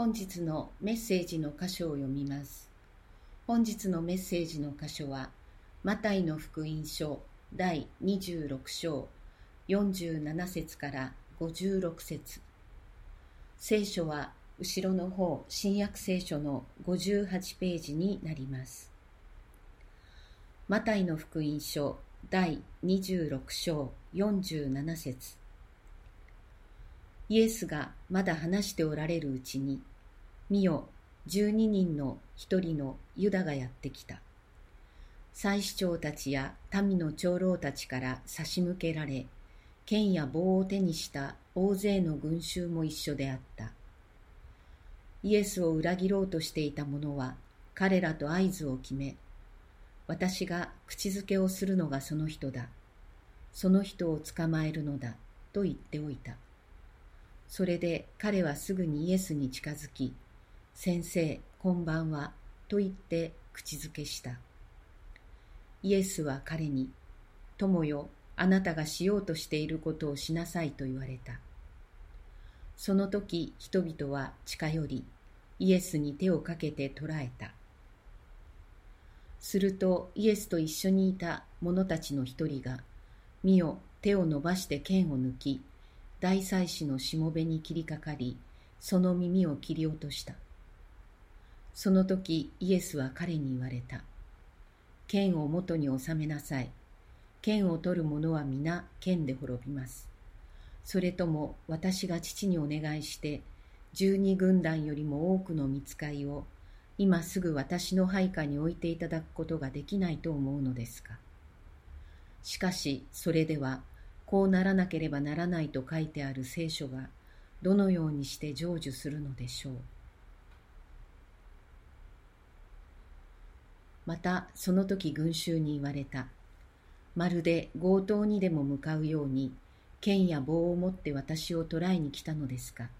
本日のメッセージの箇所を読みます。本日のメッセージの箇所は、マタイの福音書第26章47節から56節聖書は後ろの方、新約聖書の58ページになります。マタイの福音書第26章47節イエスがまだ話しておられるうちに、見よ、十二人の一人のユダがやってきた。祭司長たちや民の長老たちから差し向けられ、剣や棒を手にした大勢の群衆も一緒であった。イエスを裏切ろうとしていた者は彼らと合図を決め、私が口づけをするのがその人だ。その人を捕まえるのだ。と言っておいた。それで彼はすぐにイエスに近づき、先生、こんばんは。と言って口づけした。イエスは彼に、友よ、あなたがしようとしていることをしなさいと言われた。その時人々は近寄り、イエスに手をかけて捕らえた。するとイエスと一緒にいた者たちの一人が、見よ、手を伸ばして剣を抜き、大祭司のしもべに切りかかり、その耳を切り落とした。その時イエスは彼に言われた。剣を元に収めなさい。剣を取る者は皆剣で滅びます。それとも私が父にお願いして、十二軍団よりも多くの見つかいを今すぐ私の配下に置いていただくことができないと思うのですか。しかし、それでは、こうならなければならないと書いてある聖書が、どのようにして成就するのでしょう。また、その時群衆に言われた。まるで強盗にでも向かうように、剣や棒を持って私を捕らえに来たのですか。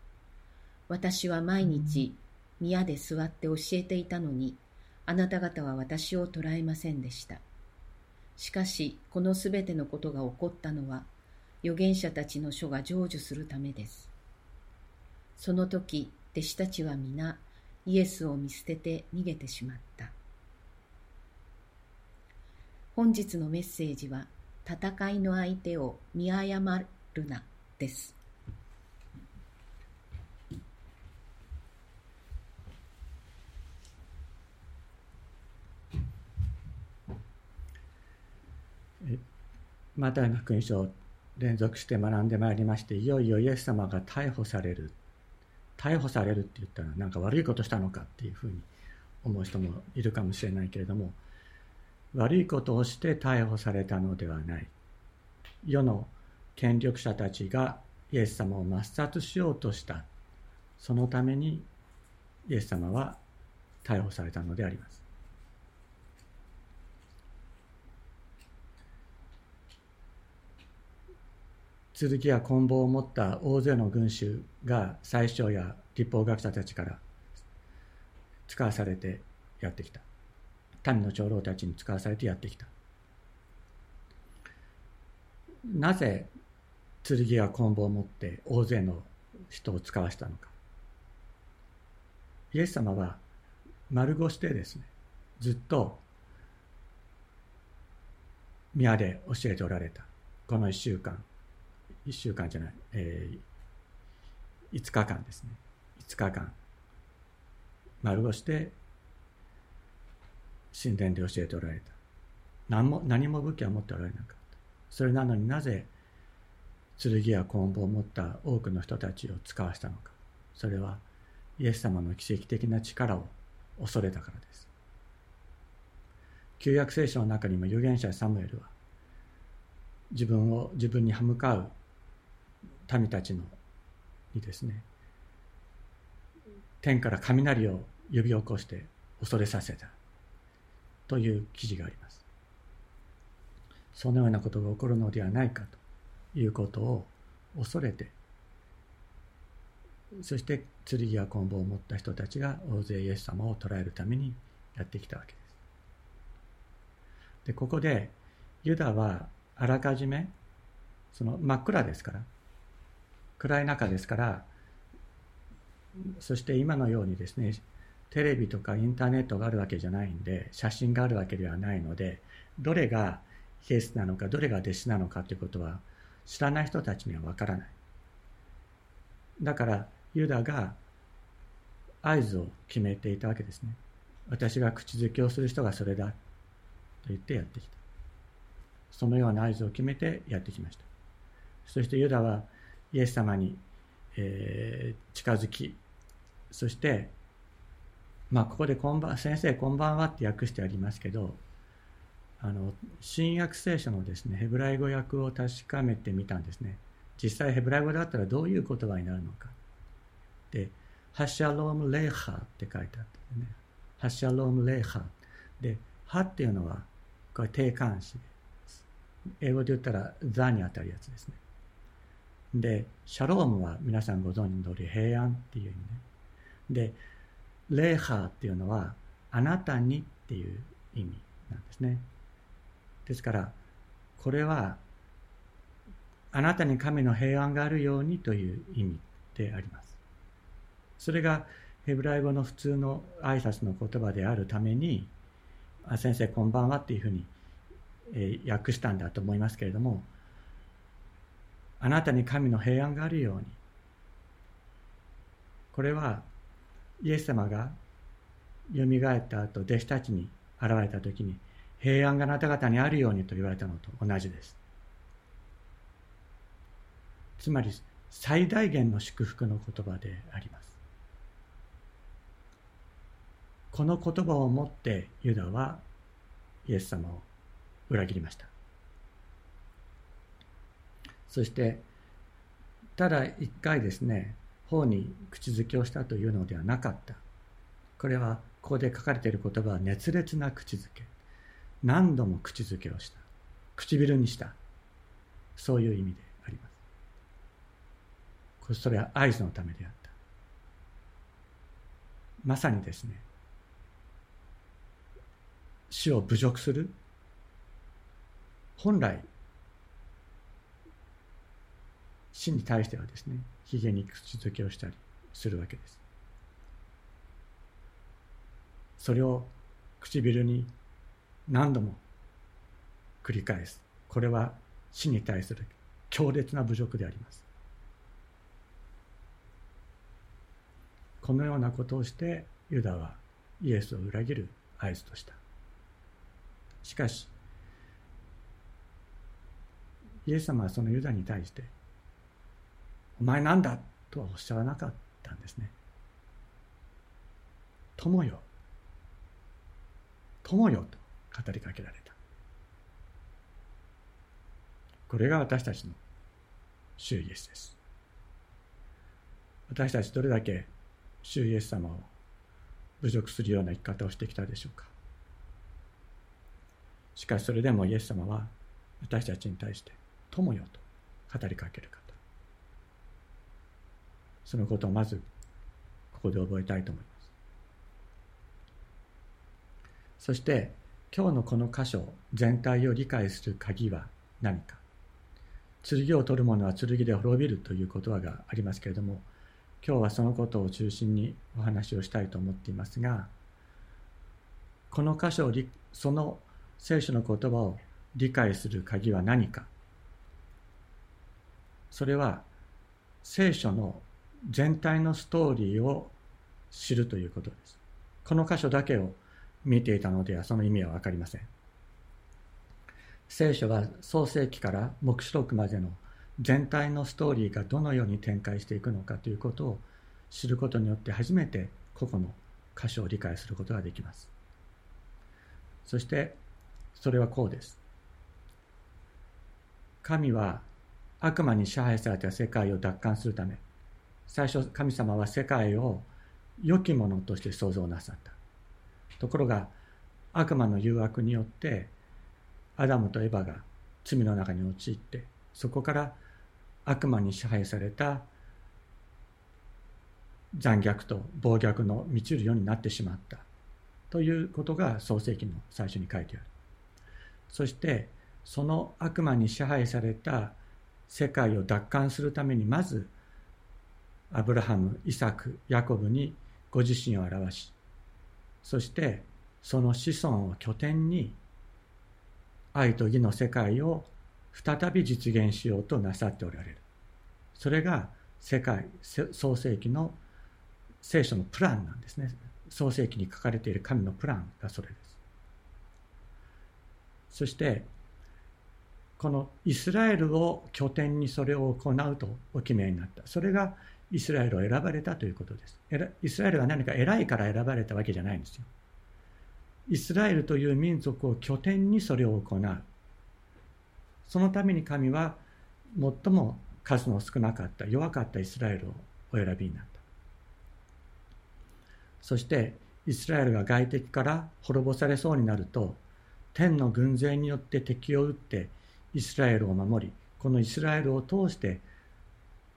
私は毎日、宮で座って教えていたのに、あなた方は私を捕らえませんでした。しかし、このすべてのことが起こったのは、預言者たちの書が成就するためです。その時、弟子たちは皆、イエスを見捨てて逃げてしまった。本日のメッセージは、戦いの相手を見誤るな、です。マタイの福音書を連続して学んでまいりましていよいよイエス様が逮捕される逮捕されるって言ったらなんか悪いことしたのかっていうふうに思う人もいるかもしれないけれども悪いことをして逮捕されたのではない。世の権力者たちがイエス様を抹殺しようとした。そのためにイエス様は逮捕されたのであります。剣や棍棒を持った大勢の群衆が最初や立法学者たちから使わされてやってきた。民の長老たちに使わされてやってきた。なぜ剣や棍棒を持って大勢の人を使わしたのか。イエス様は丸腰でですねずっと宮で教えておられた。この1週間1週間じゃない、えー、5日間ですね。5日間、丸腰で神殿で教えておられた。何も、何も武器は持っておられなかった。それなのになぜ、剣や棍棒を持った多くの人たちを使わしたのか。それは、イエス様の奇跡的な力を恐れたからです。旧約聖書の中にも預言者サムエルは、自分を自分に歯向かう民たちのにですね天から雷を呼び起こして恐れさせたという記事があります。そのようなことが起こるのではないかということを恐れてそして剣や棍棒を持った人たちが大勢イエス様を捕らえるためにやってきたわけです。でここでユダはあらかじめその真っ暗ですから暗い中ですからそして今のようにですねテレビとかインターネットがあるわけじゃないんで写真があるわけではないのでどれがイエスなのかどれが弟子なのかということは知らない人たちにはわからない。だからユダが合図を決めていたわけですね。私が口づけをする人がそれだと言ってやってきた。そのような合図を決めてやってきました。そしてユダはイエス様に、えー、近づきそしてまあここでこんばん先生こんばんはって訳してありますけどあの新約聖書のですねヘブライ語訳を確かめてみたんですね。実際ヘブライ語だったらどういう言葉になるのか。でハシャロームレーハって書いてあったね。ハシャロームレーハでハっていうのはこれ定冠詞です。英語で言ったらザにあたるやつですね。でシャロームは皆さんご存知の通り平安っていう意味ね。でレーハーっていうのはあなたにっていう意味なんですね。ですからこれはあなたに神の平安があるようにという意味であります。それがヘブライ語の普通の挨拶の言葉であるためにあ先生こんばんはっていうふうに、えー、訳したんだと思いますけれどもあなたに神の平安があるように。これはイエス様がよみがえった後弟子たちに現れた時に平安があなた方にあるようにと言われたのと同じです。つまり最大限の祝福の言葉であります。この言葉をもってユダはイエス様を裏切りました。そしてただ一回ですね方に口づけをしたというのではなかった。これはここで書かれている言葉は熱烈な口づけ。何度も口づけをした。唇にした。そういう意味であります。それは合図のためであった。まさにですね。死を侮辱する。本来死に対してはですねひげに口づけをしたりするわけです。それを唇に何度も繰り返す。これは死に対する強烈な侮辱であります。このようなことをしてユダはイエスを裏切る合図とした。しかしイエス様はそのユダに対して「お前なんだ!」とはおっしゃらなかったんですね。友よ友よと語りかけられた。これが私たちの主イエスです。私たちどれだけ主イエス様を侮辱するような生き方をしてきたでしょうか。しかしそれでもイエス様は私たちに対して友よと語りかける方そのことをまずここで覚えたいと思います。そして今日のこの箇所全体を理解する鍵は何か。剣を取る者は剣で滅びるという言葉がありますけれども今日はそのことを中心にお話をしたいと思っていますがこの箇所をその聖書の言葉を理解する鍵は何か。それは聖書の全体のストーリーを知るということです。この箇所だけを見ていたのではその意味は分かりません。聖書は創世記から黙示録までの全体のストーリーがどのように展開していくのかということを知ることによって初めて個々の箇所を理解することができます。そしてそれはこうです。神は悪魔に支配された世界を奪還するため、最初神様は世界を良きものとして創造なさった。ところが悪魔の誘惑によってアダムとエバが罪の中に陥ってそこから悪魔に支配された残虐と暴虐の満ちるようになってしまったということが創世記の最初に書いてある。そしてその悪魔に支配された世界を奪還するためにまずアブラハムイサクヤコブにご自身を表しそしてその子孫を拠点に愛と義の世界を再び実現しようとなさっておられる。それが世界創世記の聖書のプランなんですね。創世記に書かれている神のプランがそれです。そしてこのイスラエルを拠点にそれを行うとお決めになった。それがイスラエルを選ばれたということです。イスラエルは何か偉いから選ばれたわけじゃないんですよ。イスラエルという民族を拠点にそれを行う。そのために神は最も数の少なかった弱かったイスラエルをお選びになった。そしてイスラエルが外敵から滅ぼされそうになると天の軍勢によって敵を撃ってイスラエルを守りこのイスラエルを通して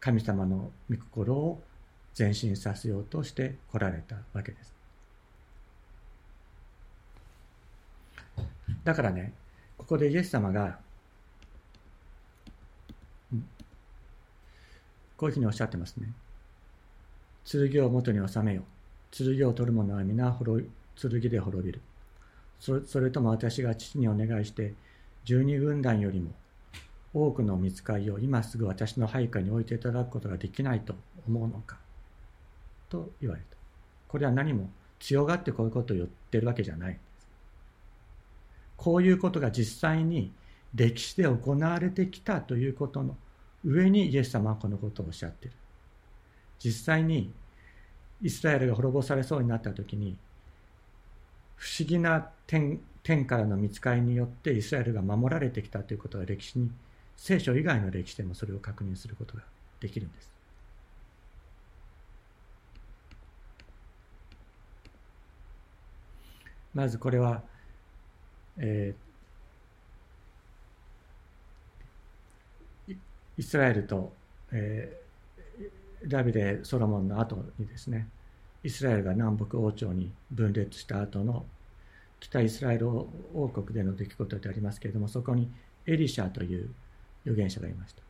神様の御心を前進させようとして来られたわけですだからねここでイエス様がこういうふうにおっしゃってますね。剣を元に収めよ。剣を取る者は皆剣で滅びる。そそれとも私が父にお願いして、十二軍団よりも多くの見つかりを今すぐ私の配下に置いていただくことができないと思うのか？と言われた。これは何も強がってこういうことを言ってるわけじゃない。こういうことが実際に歴史で行われてきたということの上にイエス様はこのことをおっしゃっている。実際にイスラエルが滅ぼされそうになった時に不思議な天天からの見つかりによってイスラエルが守られてきたということは歴史に聖書以外の歴史でもそれを確認することができるんです。まずこれは、えーイスラエルと、えー、ダビデ・ソロモンの後にですねイスラエルが南北王朝に分裂した後の北イスラエル王国での出来事でありますけれどもそこにエリシャという預言者がいました。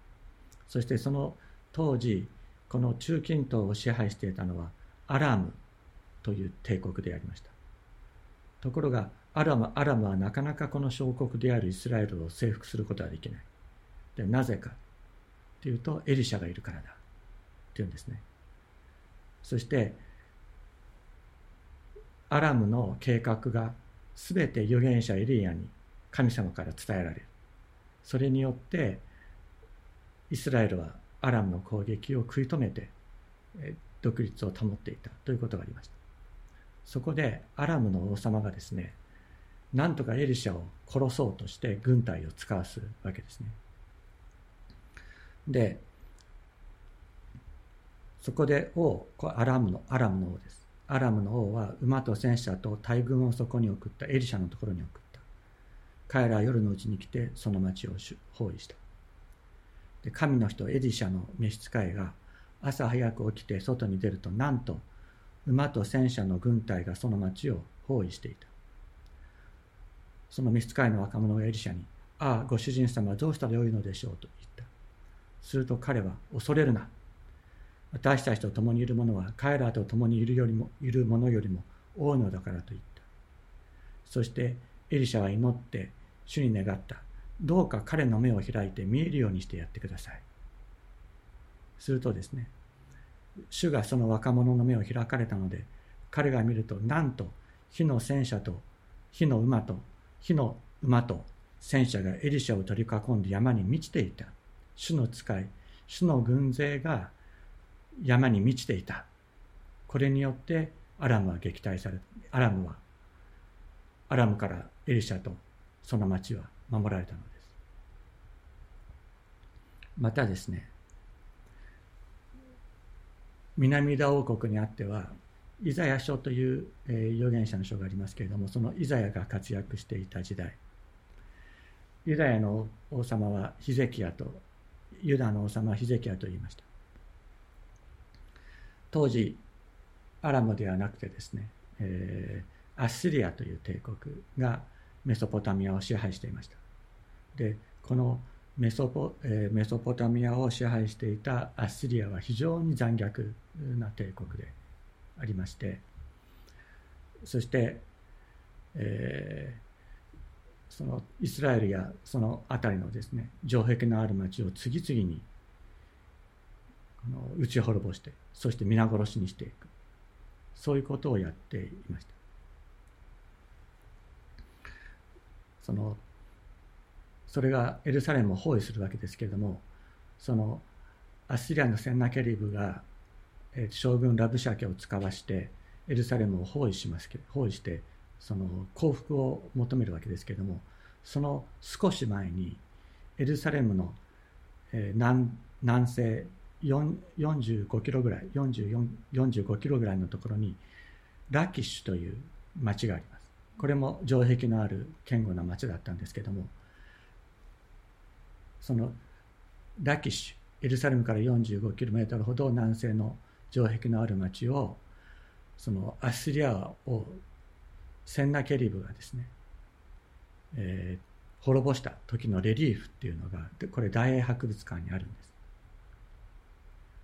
そしてその当時この中近東を支配していたのはアラムという帝国でありました。ところがアラムアラムはなかなかこの小国であるイスラエルを征服することはできない。でなぜかっていうとエリシャがいるからだ。っていうんですね。そしてアラムの計画が全て預言者エリアに神様から伝えられる。それによってイスラエルはアラムの攻撃を食い止めて独立を保っていたということがありましたそこでアラムの王様がですねなんとかエリシャを殺そうとして軍隊を使わすわけですねで、そこで王、アラムの、アラムの王です。アラムの王は馬と戦車と大軍をそこに送った、エリシャのところに送っ。彼らは夜のうちに来てその町を包囲した。で神の人エリシャの召使いが朝早く起きて外に出るとなんと馬と戦車の軍隊がその町を包囲していた。その召使いの若者がエリシャに、ああ、ご主人様どうしたらよいのでしょう？と言ったすると彼は恐れるな。私たちと共にいる者は彼らと共にいるよりもいる者よりも多いのだからと言った。そしてエリシャは祈って主に願った。どうか彼の目を開いて見えるようにしてやってください。するとですね、主がその若者の目を開かれたので、彼が見ると、なんと火の戦車と火の馬と火の馬と戦車がエリシャを取り囲んで山に満ちていた。主の使い主の軍勢が山に満ちていたこれによってアラムは撃退されアラムはアラムからエリシャとその町は守られたのです。またですね南田王国にあってはイザヤ書という、え預言者の書がありますけれどもそのイザヤが活躍していた時代ユダヤの王様はヒゼキヤとユダの王様はヒゼキヤと言いました。当時アラムではなくてですね、えー、アッシリアという帝国がメソポタミアを支配していました。でこのメソポえメソポタミアを支配していたアッシリアは非常に残虐な帝国でありましてそして、えー、そのイスラエルやその辺りのですね城壁のある町を次々にの撃ち滅ぼしてそして皆殺しにしていく。そういうことをやっていました。そのそれがエルサレムを包囲するわけですけれどもそのアッシリアのセンナケリブが、将軍ラブシャケを使わしてエルサレムを包囲します包囲してその幸福を求めるわけですけれどもその少し前にエルサレムの、南南西45キロぐらい45キロぐらいのところにラキッシュという町があります。これも城壁のある堅固な町だったんですけどもそのラキシュエルサレムから45キロメートルほど南西の城壁のある町をそのアスリアをセンナケリブがですね、えー、滅ぼした時のレリーフっていうのがこれ大英博物館にあるんです。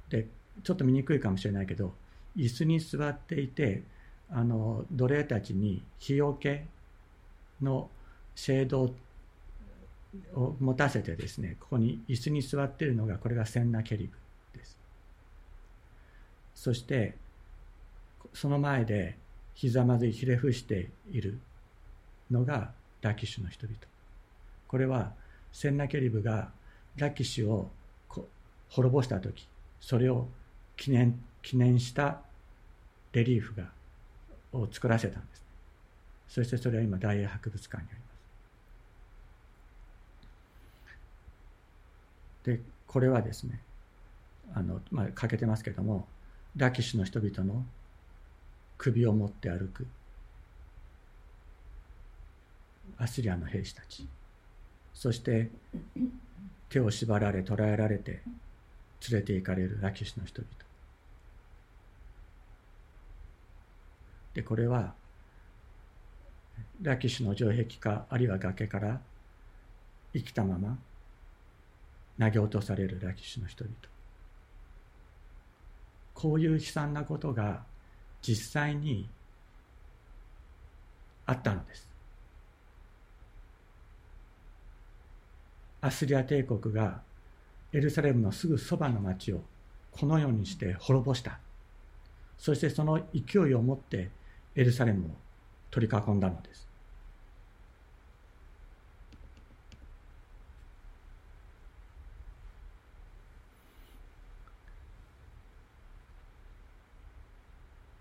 でちょっと見にくいかもしれないけど椅子に座っていてあの奴隷たちに日よけのシェードを持たせてですねここに椅子に座っているのがこれがセンナケリブです。そしてその前でひざまずいひれ伏しているのがラキシュの人々。これはセンナケリブがラキシュを滅ぼした時それを記念記念したレリーフがを作らせたんです。そしてそれは今大英博物館にあります。でこれはですねあの、まあ、欠けてますけどもラキシュの人々の首を持って歩くアスリアの兵士たち。そして手を縛られ捕らえられて連れて行かれるラキシュの人々。でこれはラキシュの城壁かあるいは崖から生きたまま投げ落とされるラキシュの人々。こういう悲惨なことが実際にあったのです。アスリア帝国がエルサレムのすぐそばの町をこのようにして滅ぼした。そしてその勢いを持ってエルサレムを取り囲んだのです。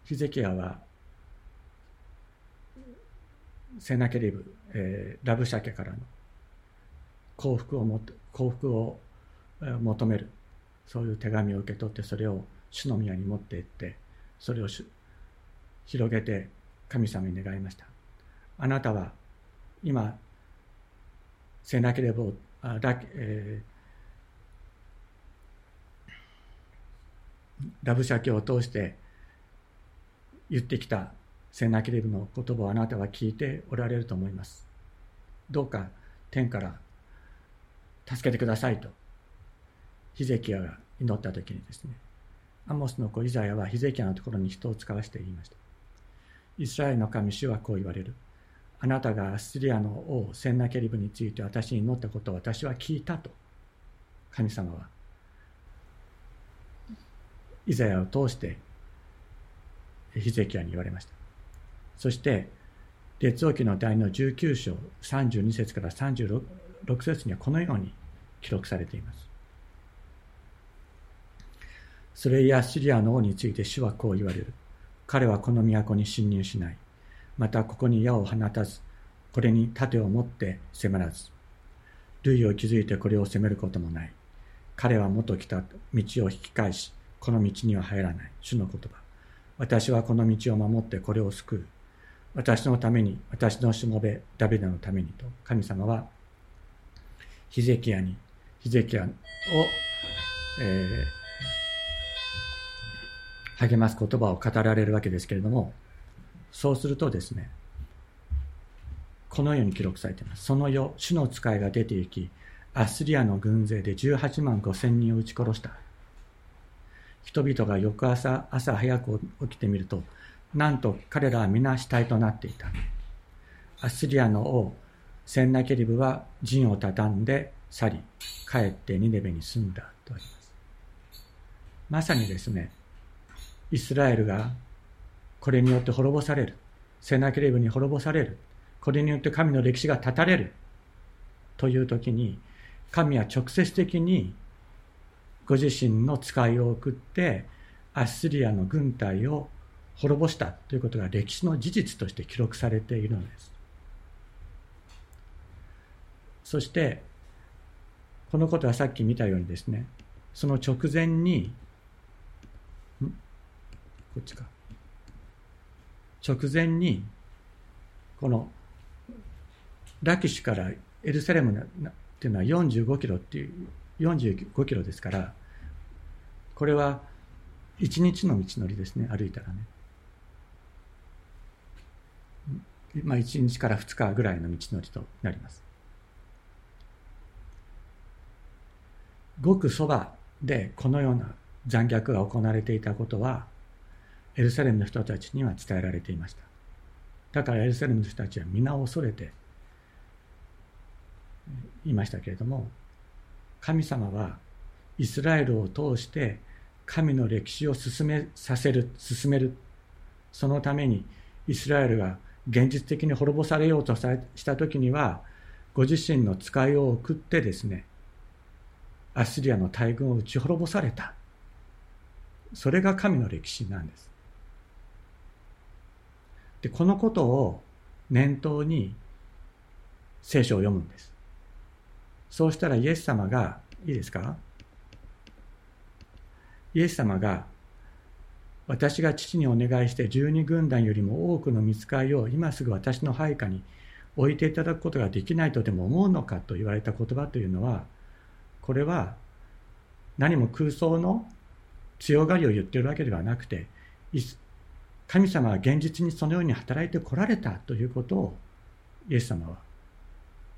ヒゼキヤはセナケリブ、えー、ラブシャケからの幸福をも幸福を求める。そういう手紙を受け取ってそれを主の宮に持って行ってそれを広げて神様に願いましたあなたは今せなければあラ,、えー、ラブシャケを通して言ってきたセナケレブの言葉をあなたは聞いておられると思いますどうか天から助けてくださいとヒゼキヤが祈った時にですね、アモスの子イザヤはヒゼキヤのところに人を使わせて言いました。イスラエルの神主はこう言われる。あなたがアッシリアの王センナケリブについて私に祈ったことを私は聞いたと神様はイザヤを通してヒゼキヤに言われましたそして列王記の第の19章32節から36節にはこのように記録されていますそれやシリアの王について主はこう言われる。彼はこの都に侵入しない。またここに矢を放たず、これに盾を持って迫らず、類を築いてこれを攻めることもない。彼は元来た道を引き返し、この道には入らない。主の言葉。私はこの道を守ってこれを救う。私のために、私のしもべ、ダビデのためにと、神様は、ヒゼキヤに、ヒゼキヤを、えー励ます言葉を語られるわけですけれども、そうするとですね、このように記録されています。その世、主の使いが出て行き、アスリアの軍勢で18万5千人を撃ち殺した。人々が翌朝、朝早く起きてみると、なんと彼らは皆死体となっていた。アスリアの王、センナケリブは陣を畳んで去り、帰ってニネベに住んだとあります。まさにですね、イスラエルがこれによって滅ぼされる。セナケレブに滅ぼされる。これによって神の歴史が断たれる。という時に、神は直接的にご自身の使いを送って、アッスリアの軍隊を滅ぼしたということが歴史の事実として記録されているのです。そして、このことはさっき見たようにですね、その直前に、っちか。直前に、この、ラキシュからエルサレムっていうのは45キロっていう、45キロですから、これは1日の道のりですね、歩いたらね。まあ1日から2日ぐらいの道のりとなります。ごくそばでこのような残虐が行われていたことは、エルサレムの人たちには伝えられていました。だからエルサレムの人たちは皆恐れていましたけれども、神様はイスラエルを通して神の歴史を進めさせる、進める。そのためにイスラエルが現実的に滅ぼされようとした時には、ご自身の使いを送ってですね、アッシリアの大軍を打ち滅ぼされた。それが神の歴史なんです。で、このことを念頭に聖書を読むんです。そうしたらイエス様が、いいですか？イエス様が、私が父にお願いして十二軍団よりも多くの見つかりを今すぐ私の配下に置いていただくことができないとでも思うのかと言われた言葉というのは、これは何も空想の強がりを言ってるわけではなくて、神様は現実にそのように働いてこられたということをイエス様は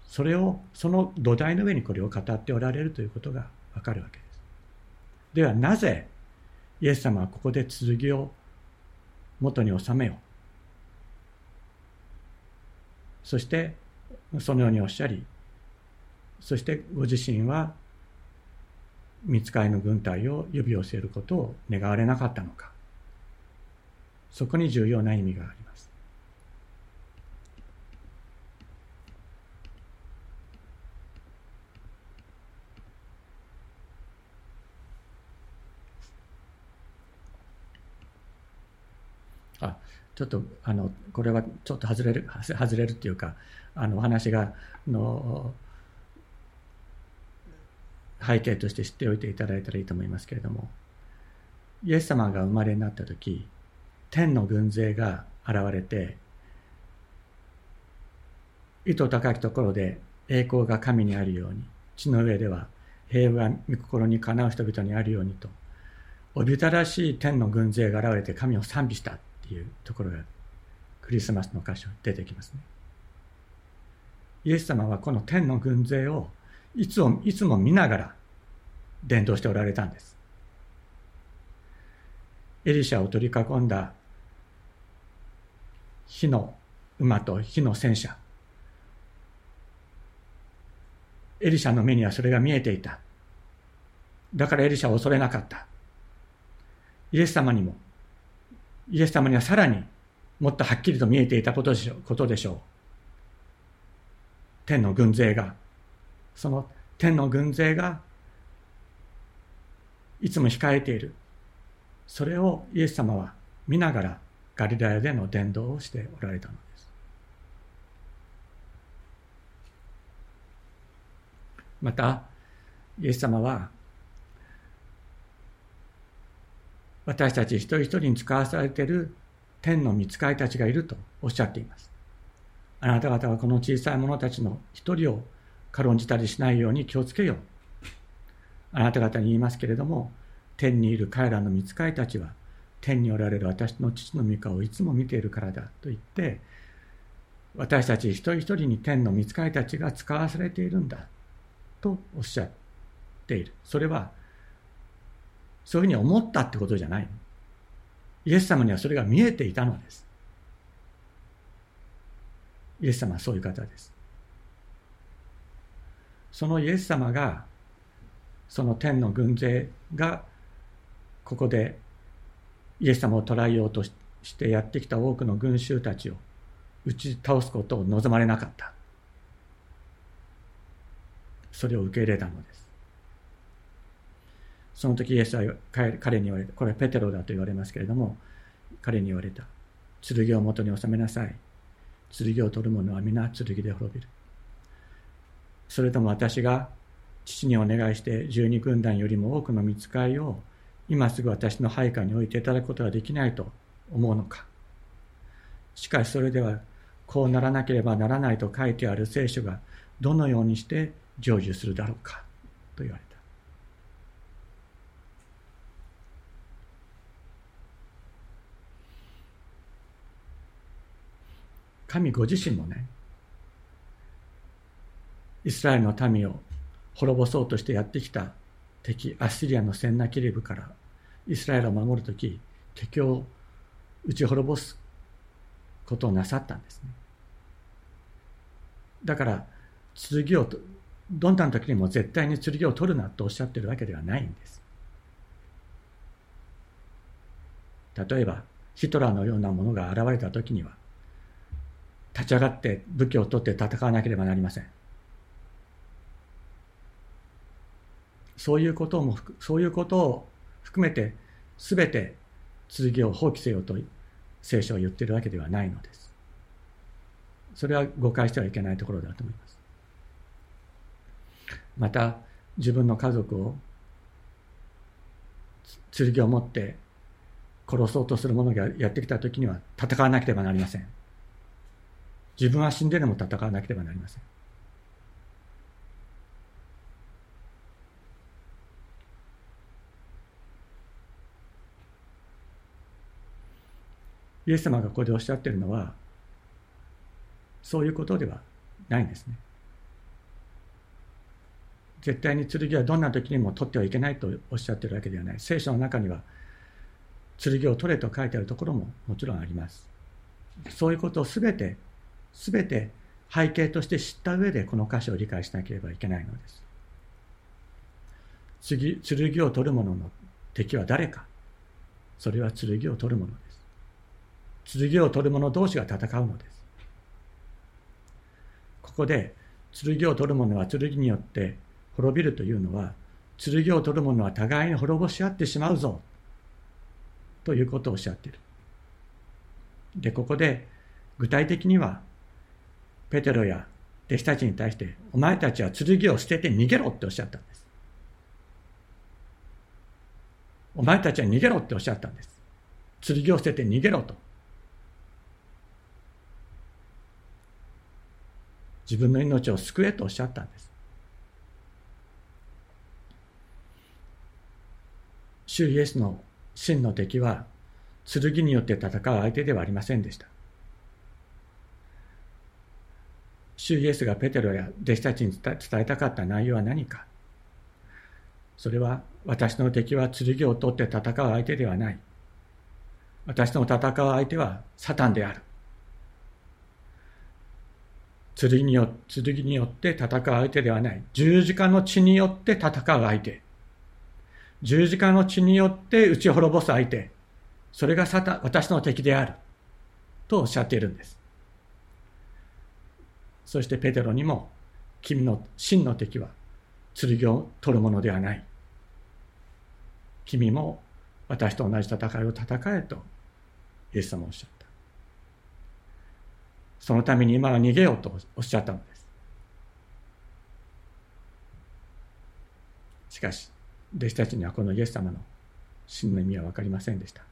それをその土台の上にこれを語っておられるということがわかるわけです。ではなぜイエス様はここで剣を元に収めよう。そしてそのようにおっしゃり、そしてご自身は見つかりの軍隊を呼び寄せることを願われなかったのか。そこに重要な意味があります。あちょっとあのこれはちょっと外れる外れるっていうかあのお話がの背景として知っておいていただいたらいいと思いますけれどもイエス様が生まれになった時天の軍勢が現れて意図高きところで栄光が神にあるように地の上では平和が御心にかなう人々にあるようにとおびただしい天の軍勢が現れて神を賛美したっていうところがクリスマスの箇所に出てきますね。イエス様はこの天の軍勢をいつもいつも見ながら伝道しておられたんです。エリシャを取り囲んだ火の馬と火の戦車。エリシャの目にはそれが見えていた。だからエリシャは恐れなかった。イエス様にも、イエス様にはさらにもっとはっきりと見えていたことでしょう。ことでしょう天の軍勢が、その天の軍勢がいつも控えている。それをイエス様は見ながらガリラヤでの伝道をしておられたのです。また、イエス様は、私たち一人一人に使わされている天の御使いたちがいるとおっしゃっています。あなた方はこの小さい者たちの一人を軽んじたりしないように気をつけよう。あなた方に言いますけれども、天にいる彼らの御使いたちは、天におられる私の父の御顔をいつも見ているからだと言って私たち一人一人に天の御使いたちが使わされているんだとおっしゃっている。それは、そういうふうに思ったってことじゃない。イエス様にはそれが見えていたのです。イエス様はそういう方です。そのイエス様が、その天の軍勢が、ここでイエス様を捕らえようとしてやってきた多くの群衆たちを打ち倒すことを望まれなかった。それを受け入れたのです。その時イエスは彼に言われた。これはペテロだと言われますけれども、彼に言われた。剣を元に収めなさい。剣を取る者は皆剣で滅びる。それとも私が父にお願いして十二軍団よりも多くの見つかりを今すぐ私の配下に置いていただくことができないと思うのか。しかしそれではこうならなければならないと書いてある聖書がどのようにして成就するだろうかと言われた。神ご自身もね、イスラエルの民を滅ぼそうとしてやってきた敵、アッシリアのセンナキリブからイスラエルを守るとき、敵を打ち滅ぼすことをなさったんですね。だから、剣を、どんな時にも絶対に剣を取るなとおっしゃってるわけではないんです。例えば、ヒトラーのようなものが現れた時には、立ち上がって武器を取って戦わなければなりません。そういうことも、そういうことを含めて、すべて剣を放棄せよと聖書は言ってるわけではないのです。それは誤解してはいけないところだと思います。また、自分の家族を剣を持って殺そうとする者がやってきたときには戦わなければなりません。自分は死んででも戦わなければなりません。イエス様がここでおっしゃってるのは、そういうことではないんですね。絶対に剣はどんな時にも取ってはいけないとおっしゃってるわけではない。聖書の中には、剣を取れと書いてあるところももちろんあります。そういうことをすべてすべて背景として知った上でこの歌詞を理解しなければいけないのです。剣を取る者の敵は誰かそれは剣を取る者です。剣を取る者同士が戦うのです。ここで剣を取る者は剣によって滅びるというのは剣を取る者は互いに滅ぼし合ってしまうぞということをおっしゃっている。で、ここで具体的にはペテロや弟子たちに対して、お前たちは剣を捨てて逃げろっておっしゃったんです。お前たちは逃げろっておっしゃったんです。剣を捨てて逃げろと。自分の命を救えとおっしゃったんです。主イエスの真の敵は剣によって戦う相手ではありませんでした。主イエスがペテロや弟子たちに伝えたかった内容は何かそれは私の敵は剣を取って戦う相手ではない私の戦う相手はサタンである剣によ剣によって戦う相手ではない。十字架の血によって戦う相手。十字架の血によって打ち滅ぼす相手。それがサタ私の敵である。とおっしゃっているんです。そしてペテロにも、君の真の敵は剣を取るものではない。君も私と同じ戦いを戦えと、イエス様はおっしゃった。そのために今は逃げようとおっしゃったのです。しかし、弟子たちにはこのイエス様の真の意味は分かりませんでした。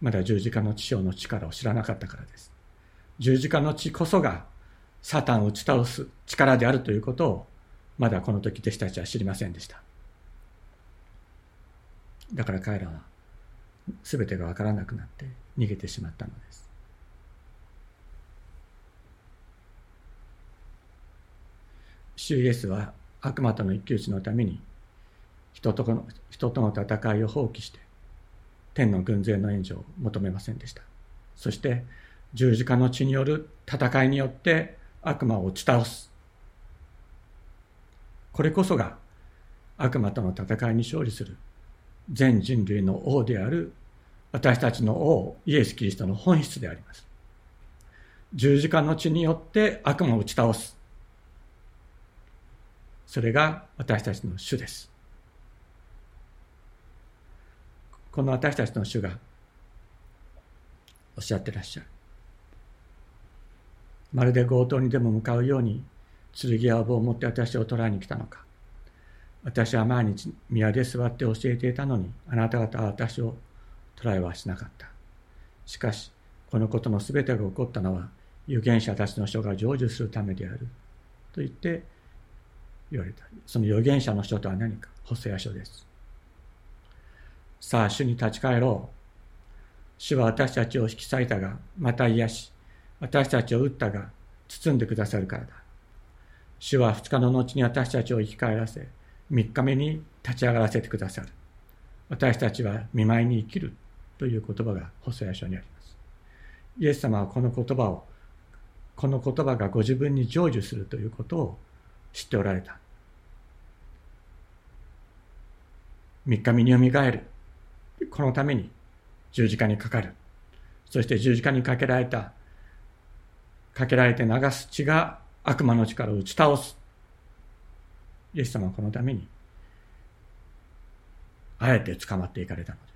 まだ十字架の地上の力を知らなかったからです。十字架の地こそがサタンを打ち倒す力であるということをまだこの時弟子たちは知りませんでした。だから彼らは全てがわからなくなって逃げてしまったのです。主イエスは悪魔との一騎打ちのために人との人との戦いを放棄して天の軍勢の援助を求めませんでした。そして十字架の血による戦いによって悪魔を打ち倒す。これこそが悪魔との戦いに勝利する全人類の王である私たちの王イエス・キリストの本質であります。十字架の血によって悪魔を打ち倒す。それが私たちの主です。この私たちの主がおっしゃってらっしゃる。まるで強盗にでも向かうように剣や棒を持って私を捕らえに来たのか。私は毎日宮で座って教えていたのにあなた方は私を捕らえはしなかった。しかしこのことの全てが起こったのは預言者たちの書が成就するためである。と言って言われたその預言者の書とは何か？補正書ですさあ主に立ち返ろう主は私たちを引き裂いたがまた癒し私たちを撃ったが包んでくださるからだ主は二日の後に私たちを生き返らせ3日目に立ち上がらせてくださる。私たちは見舞いに生きるという言葉が細谷書にあります。イエス様はこの言葉を、この言葉がご自分に成就するということを知っておられた。3日目によみがえる。このために十字架にかかる。そして十字架にかけられた、かけられて流す血が悪魔の力を打ち倒す。イエス様はこのために、あえて捕まっていかれたのです。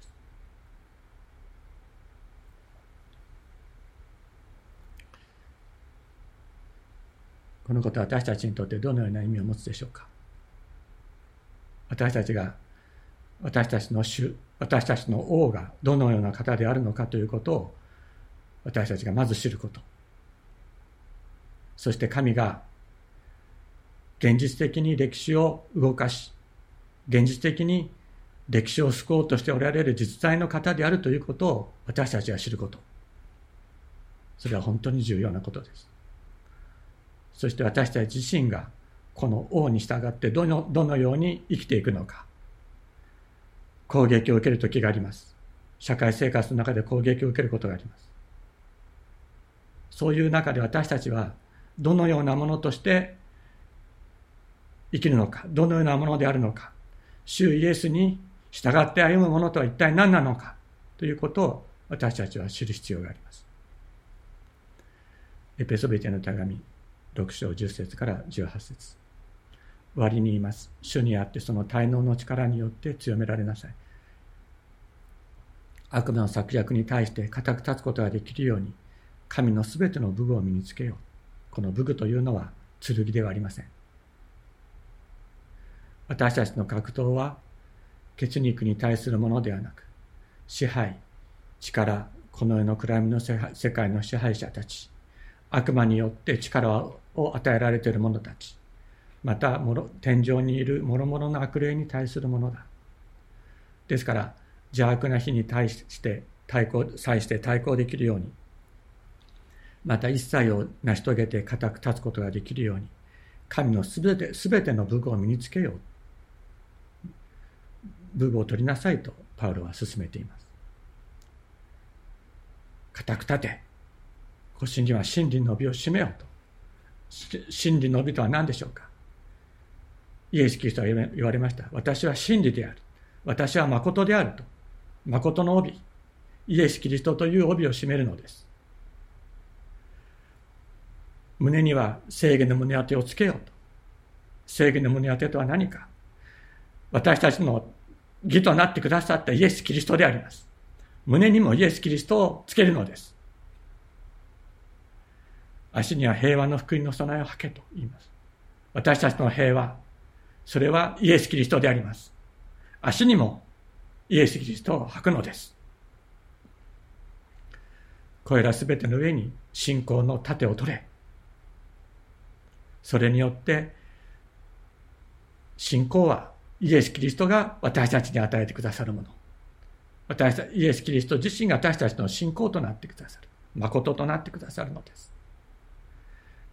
このことは私たちにとってどのような意味を持つでしょうか私たちが私たちの主私たちの王がどのような方であるのかということを私たちがまず知ることそして神が現実的に歴史を動かし、現実的に歴史を救おうとしておられる実在の方であるということを私たちは知ること。それは本当に重要なことです。そして私たち自身がこの王に従ってどのどのように生きていくのか。攻撃を受ける時があります。社会生活の中で攻撃を受けることがあります。そういう中で私たちはどのようなものとして生きるのか、どのようなものであるのか、主イエスに従って歩むものとは一体何なのかということを私たちは知る必要があります。エペソビテの手紙6章10節から18節終わりに言います。主にあってその滞納の力によって強められなさい。悪魔の策略に対して固く立つことができるように、神のすべての武具を身につけよう。この武具というのは剣ではありません。私たちの格闘は血肉に対するものではなく支配力この世の暗闇の世界の支配者たち悪魔によって力を与えられている者たちまた天井にいる諸々の悪霊に対するものだですから邪悪な日に対して対抗際して対抗できるようにまた一切を成し遂げて固く立つことができるように神のすべてすべての武具を身につけよう武具を取りなさいとパウロは進めています。固く立て。腰には真理の帯を締めようと。真理の帯とは何でしょうかイエス・キリストは言われました。私は真理である。私は誠であると。誠の帯。イエス・キリストという帯を締めるのです。胸には正義の胸当てをつけようと。正義の胸当てとは何か私たちの義となってくださったイエス・キリストであります。胸にもイエス・キリストをつけるのです。足には平和の福音の備えを履けと言います。私たちの平和、それはイエス・キリストであります。足にもイエス・キリストを履くのです。これらすべての上に信仰の盾を取れ。それによって信仰はイエス・キリストが私たちに与えてくださるもの。私たイエス・キリスト自身が私たちの信仰となってくださる。誠となってくださるのです。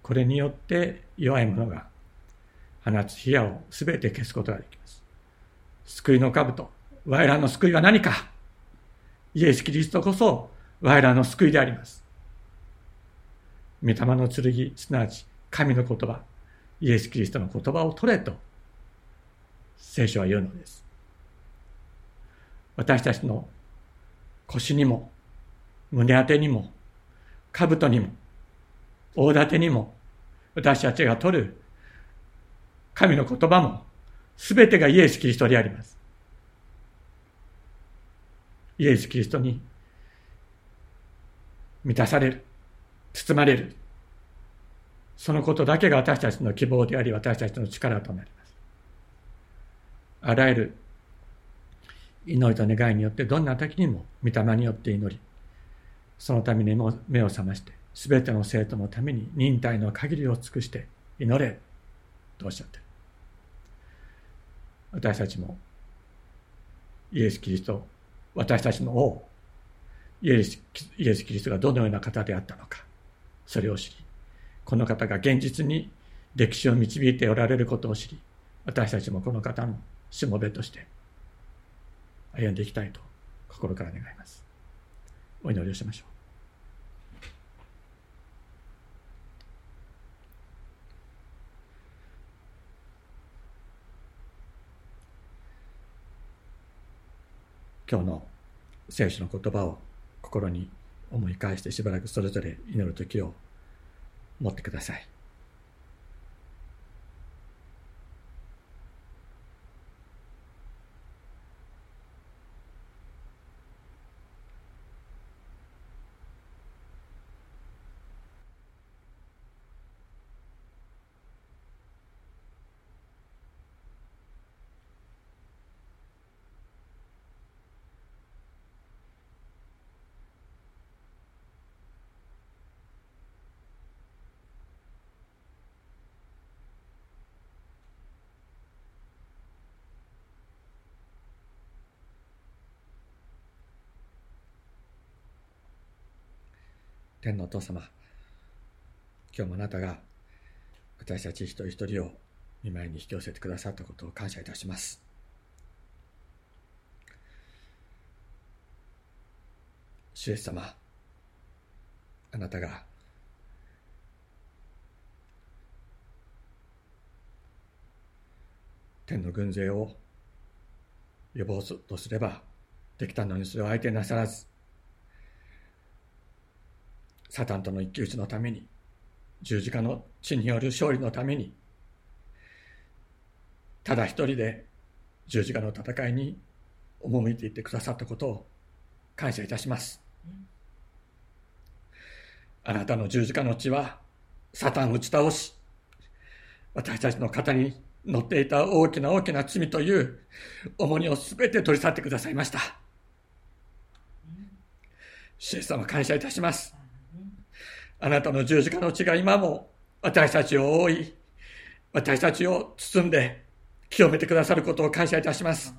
これによって弱い者が放つ火矢をすべて消すことができます。救いの兜、我らの救いは何か？イエス・キリストこそ我らの救いであります。御霊の剣、すなわち神の言葉、イエス・キリストの言葉を取れと聖書は言うのです。私たちの腰にも、胸当てにも、兜にも、大盾にも、私たちが取る神の言葉も、すべてがイエス・キリストであります。イエス・キリストに満たされる、包まれる。そのことだけが私たちの希望であり、私たちの力となります。あらゆる祈りと願いによってどんな時にも御霊によって祈り、そのために目を覚まして、すべての生徒のために忍耐の限りを尽くして祈れとおっしゃってる。私たちもイエス・キリスト、私たちの王、イエスイエス・キリストがどのような方であったのか、それを知り、この方が現実に歴史を導いておられることを知り、私たちもこの方のしもべとして歩んでいきたいと心から願います。お祈りをしましょう。今日の聖書の言葉を心に思い返してしばらくそれぞれ祈る時を持ってください。天のお父様、今日もあなたが私たち一人一人を見舞いに引き寄せてくださったことを感謝いたします。主イエス様、あなたが天の軍勢を予防とすればできたのにそれを相手なさらずサタンとの一騎打ちのために、十字架の血による勝利のために、ただ一人で十字架の戦いに赴いていってくださったことを感謝いたします。あなたの十字架の血は、サタンを打ち倒し、私たちの肩に乗っていた大きな大きな罪という重荷をすべて取り去ってくださいました。主イエス様感謝いたします。あなたの十字架の血が今も私たちを覆い、私たちを包んで清めてくださることを感謝いたします。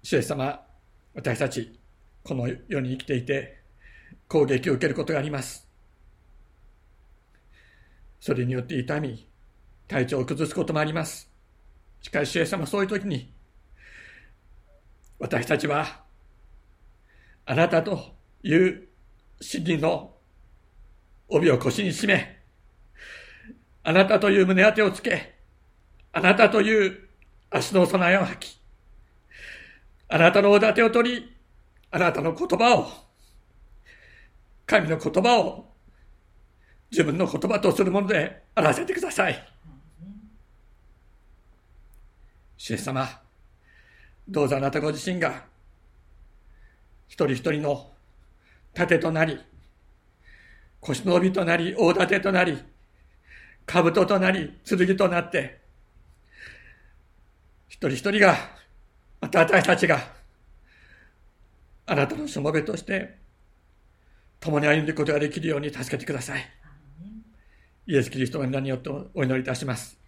主イエス様、私たち、この世に生きていて、攻撃を受けることがあります。それによって痛み、体調を崩すこともあります。しかし、主イエス様、そういう時に、私たちは、あなたという真理の帯を腰に締め、あなたという胸当てをつけ、あなたという足の備えを吐き、あなたのおだてを取り、あなたの言葉を、神の言葉を自分の言葉とするものであらせてください。主様、どうぞあなたご自身が一人一人の盾となり、腰の帯となり、大盾となり、兜となり、剣となって、一人一人が、また私たちが、あなたのしもべとして、共に歩んでいくことができるように助けてください。イエス・キリストの名によってお祈りいたします。